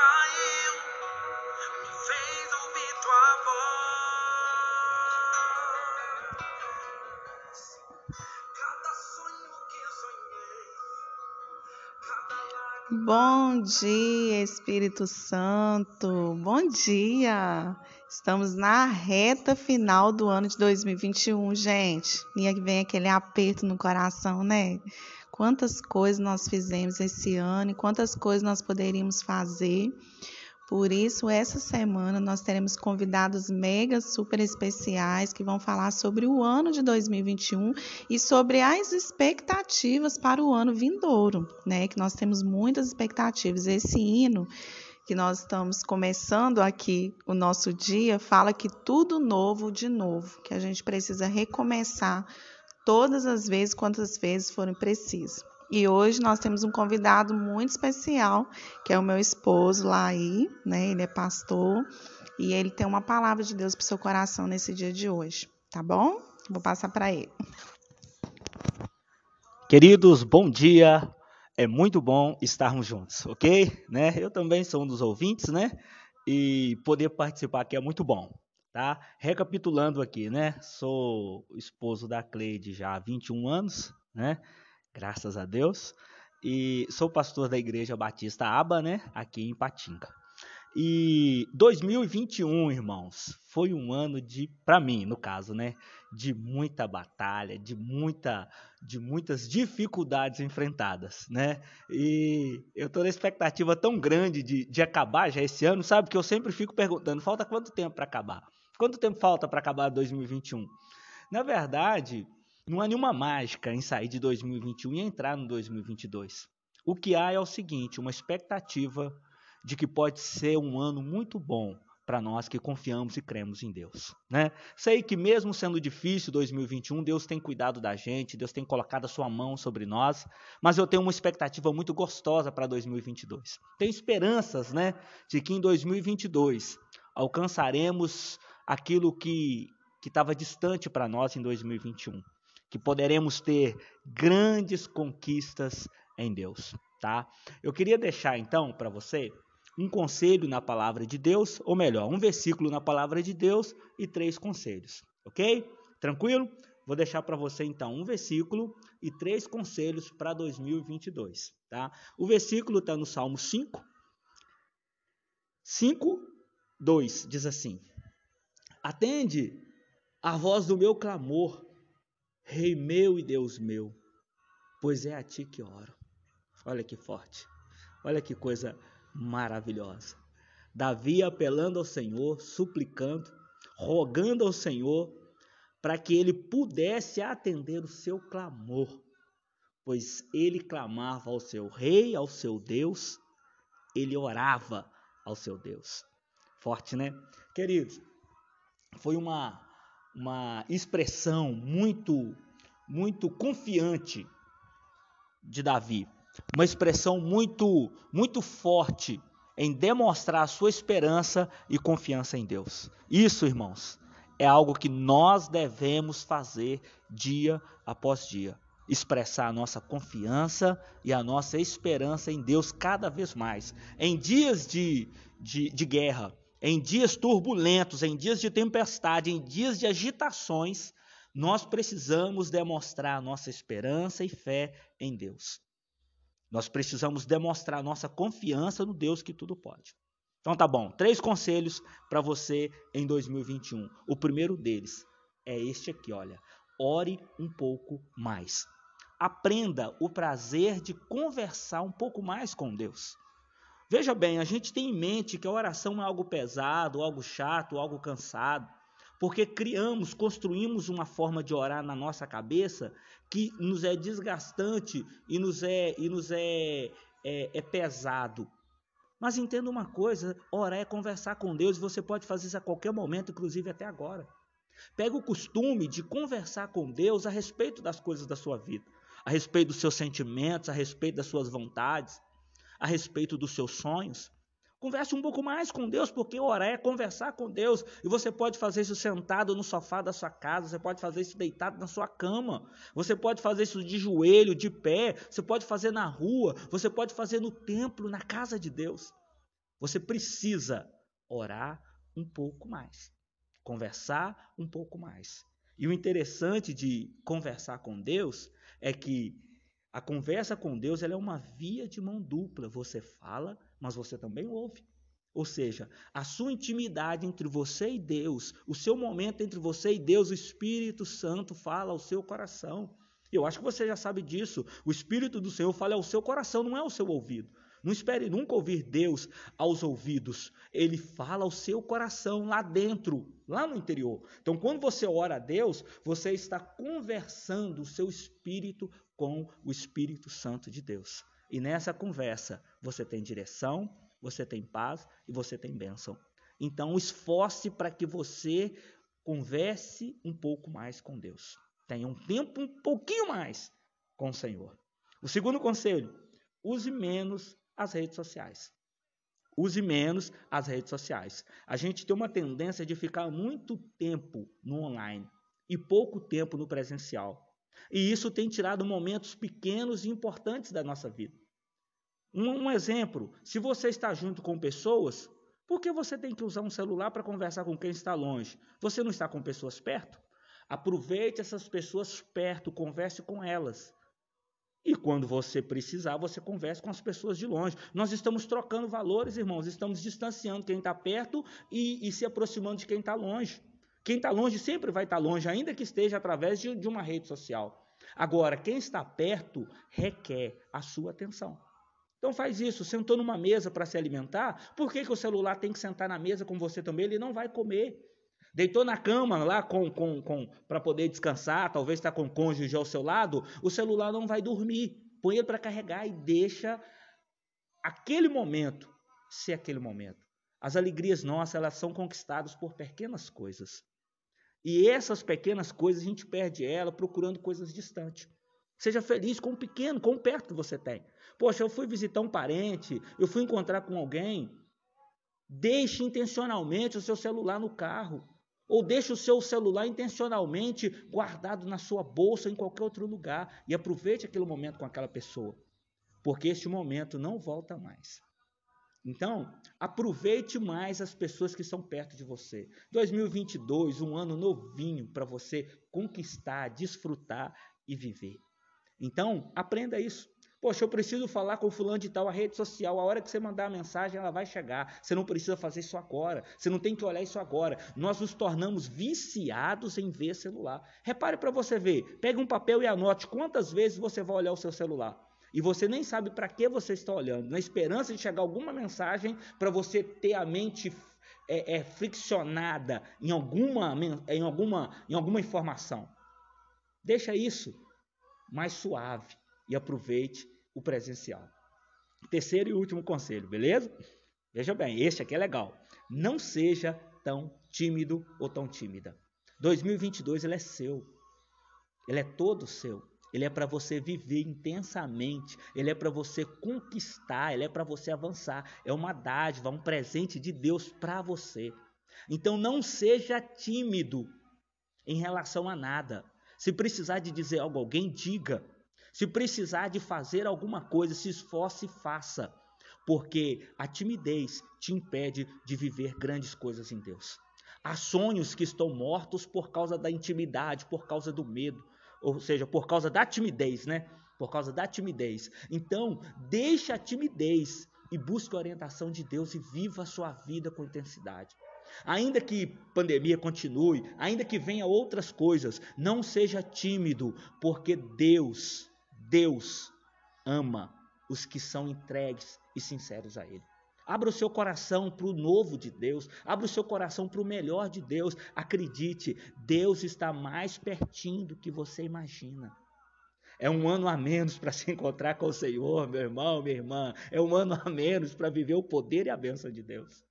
caiu, me fez ouvir tua voz. Cada sonho que sonhei, cada. Bom dia, Espírito Santo. Bom dia. Estamos na reta final do ano de 2021, gente. E vem aquele aperto no coração, né? Quantas coisas nós fizemos esse ano e quantas coisas nós poderíamos fazer. Por isso, essa semana nós teremos convidados mega super especiais que vão falar sobre o ano de 2021 e sobre as expectativas para o ano vindouro, né? Que nós temos muitas expectativas. Esse hino que nós estamos começando aqui o nosso dia fala que tudo novo de novo, que a gente precisa recomeçar todas as vezes, quantas vezes forem precisas. E hoje nós temos um convidado muito especial, que é o meu esposo Laí, né? Ele é pastor e ele tem uma palavra de Deus para o seu coração nesse dia de hoje, tá bom? Vou passar para ele. Queridos, bom dia. É muito bom estarmos juntos, ok? Né? Eu também sou um dos ouvintes, né? E poder participar aqui é muito bom, tá? Recapitulando aqui, né? Sou esposo da Cleide já há 21 anos, né? Graças a Deus. E sou pastor da Igreja Batista Aba, né? Aqui em Patinga. E 2021, irmãos, foi um ano de, para mim, no caso, né, de muita batalha, de muita, de muitas dificuldades enfrentadas, né? E eu tô na expectativa tão grande de, de acabar já esse ano, sabe? Que eu sempre fico perguntando, falta quanto tempo para acabar? Quanto tempo falta para acabar 2021? Na verdade, não há nenhuma mágica em sair de 2021 e entrar no 2022. O que há é o seguinte, uma expectativa de que pode ser um ano muito bom para nós que confiamos e cremos em Deus, né? Sei que mesmo sendo difícil 2021, Deus tem cuidado da gente, Deus tem colocado a sua mão sobre nós, mas eu tenho uma expectativa muito gostosa para 2022. Tenho esperanças, né, de que em 2022 alcançaremos aquilo que estava distante para nós em 2021, que poderemos ter grandes conquistas em Deus, tá? Eu queria deixar então para você um conselho na palavra de Deus, ou melhor, um versículo na palavra de Deus e três conselhos, ok? Tranquilo? Vou deixar para você então um versículo e três conselhos para 2022, tá? O versículo está no Salmo 5, 5, 2, diz assim: Atende a voz do meu clamor, Rei meu e Deus meu, pois é a ti que oro. Olha que forte, olha que coisa maravilhosa. Davi apelando ao Senhor, suplicando, rogando ao Senhor para que ele pudesse atender o seu clamor, pois ele clamava ao seu rei, ao seu Deus, ele orava ao seu Deus. Forte, né? Queridos, foi uma uma expressão muito muito confiante de Davi uma expressão muito, muito forte em demonstrar a sua esperança e confiança em Deus. Isso, irmãos, é algo que nós devemos fazer dia após dia. Expressar a nossa confiança e a nossa esperança em Deus cada vez mais. Em dias de, de, de guerra, em dias turbulentos, em dias de tempestade, em dias de agitações, nós precisamos demonstrar nossa esperança e fé em Deus. Nós precisamos demonstrar nossa confiança no Deus que tudo pode. Então tá bom, três conselhos para você em 2021. O primeiro deles é este aqui, olha. Ore um pouco mais. Aprenda o prazer de conversar um pouco mais com Deus. Veja bem, a gente tem em mente que a oração é algo pesado, algo chato, algo cansado porque criamos, construímos uma forma de orar na nossa cabeça que nos é desgastante e nos é, e nos é, é, é pesado. Mas entenda uma coisa: orar é conversar com Deus e você pode fazer isso a qualquer momento, inclusive até agora. Pega o costume de conversar com Deus a respeito das coisas da sua vida, a respeito dos seus sentimentos, a respeito das suas vontades, a respeito dos seus sonhos. Converse um pouco mais com Deus, porque orar é conversar com Deus. E você pode fazer isso sentado no sofá da sua casa, você pode fazer isso deitado na sua cama, você pode fazer isso de joelho, de pé, você pode fazer na rua, você pode fazer no templo, na casa de Deus. Você precisa orar um pouco mais, conversar um pouco mais. E o interessante de conversar com Deus é que a conversa com Deus é uma via de mão dupla. Você fala, mas você também ouve. Ou seja, a sua intimidade entre você e Deus, o seu momento entre você e Deus, o Espírito Santo fala ao seu coração. Eu acho que você já sabe disso. O Espírito do Senhor fala ao seu coração, não é ao seu ouvido. Não espere nunca ouvir Deus aos ouvidos. Ele fala ao seu coração lá dentro, lá no interior. Então, quando você ora a Deus, você está conversando o seu espírito com o Espírito Santo de Deus. E nessa conversa, você tem direção, você tem paz e você tem bênção. Então, esforce para que você converse um pouco mais com Deus. Tenha um tempo um pouquinho mais com o Senhor. O segundo conselho: use menos as redes sociais. Use menos as redes sociais. A gente tem uma tendência de ficar muito tempo no online e pouco tempo no presencial. E isso tem tirado momentos pequenos e importantes da nossa vida. Um, um, exemplo: se você está junto com pessoas, por que você tem que usar um celular para conversar com quem está longe? Você não está com pessoas perto? Aproveite essas pessoas perto, converse com elas. E quando você precisar, você converse com as pessoas de longe. Nós estamos trocando valores, irmãos, estamos distanciando quem está perto e, e, se aproximando de quem está longe. Quem está longe sempre vai estar tá longe, ainda que esteja através de, de uma rede social. Agora, quem está perto requer a sua atenção. Então faz isso, sentou numa mesa para se alimentar, por que, que o celular tem que sentar na mesa com você também? Ele não vai comer. Deitou na cama lá com, com, com para poder descansar, talvez está com o cônjuge ao seu lado, o celular não vai dormir. Põe ele para carregar e deixa aquele momento ser aquele momento. As alegrias nossas, elas são conquistadas por pequenas coisas. E essas pequenas coisas a gente perde ela procurando coisas distantes. Seja feliz com o pequeno, com o perto que você tem. Poxa, eu fui visitar um parente, eu fui encontrar com alguém. Deixe intencionalmente o seu celular no carro. Ou deixe o seu celular intencionalmente guardado na sua bolsa ou em qualquer outro lugar. E aproveite aquele momento com aquela pessoa. Porque este momento não volta mais. Então, aproveite mais as pessoas que estão perto de você. 2022, um ano novinho para você conquistar, desfrutar e viver. Então, aprenda isso. Poxa, eu preciso falar com fulano de tal, a rede social, a hora que você mandar a mensagem, ela vai chegar. Você não precisa fazer isso agora. Você não tem que olhar isso agora. Nós nos tornamos viciados em ver celular. Repare para você ver. Pegue um papel e anote quantas vezes você vai olhar o seu celular. E você nem sabe para que você está olhando, na esperança de chegar alguma mensagem para você ter a mente é, é, friccionada em alguma, em, alguma, em alguma informação. Deixa isso mais suave e aproveite o presencial. Terceiro e último conselho, beleza? Veja bem, este aqui é legal. Não seja tão tímido ou tão tímida. 2022 ele é seu. Ele é todo seu. Ele é para você viver intensamente, ele é para você conquistar, ele é para você avançar. É uma dádiva, um presente de Deus para você. Então não seja tímido em relação a nada. Se precisar de dizer algo a alguém, diga. Se precisar de fazer alguma coisa, se esforce e faça, porque a timidez te impede de viver grandes coisas em Deus. Há sonhos que estão mortos por causa da intimidade, por causa do medo, ou seja, por causa da timidez, né? Por causa da timidez. Então, deixe a timidez e busque a orientação de Deus e viva a sua vida com intensidade. Ainda que pandemia continue, ainda que venha outras coisas, não seja tímido, porque Deus Deus ama os que são entregues e sinceros a Ele. Abra o seu coração para o novo de Deus, abra o seu coração para o melhor de Deus. Acredite, Deus está mais pertinho do que você imagina. É um ano a menos para se encontrar com o Senhor, meu irmão, minha irmã. É um ano a menos para viver o poder e a bênção de Deus.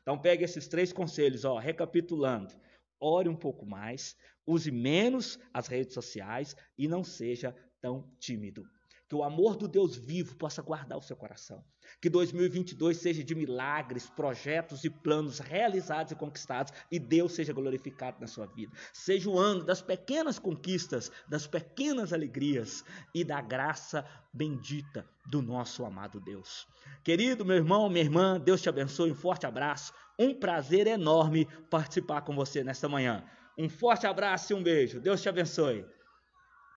Então pegue esses três conselhos, ó, recapitulando. Ore um pouco mais, use menos as redes sociais e não seja tão tímido. Que o amor do Deus vivo possa guardar o seu coração. Que 2022 seja de milagres, projetos e planos realizados e conquistados e Deus seja glorificado na sua vida. Seja o ano das pequenas conquistas, das pequenas alegrias e da graça bendita do nosso amado Deus. Querido meu irmão, minha irmã, Deus te abençoe. Um forte abraço. Um prazer enorme participar com você nesta manhã. Um forte abraço e um beijo. Deus te abençoe.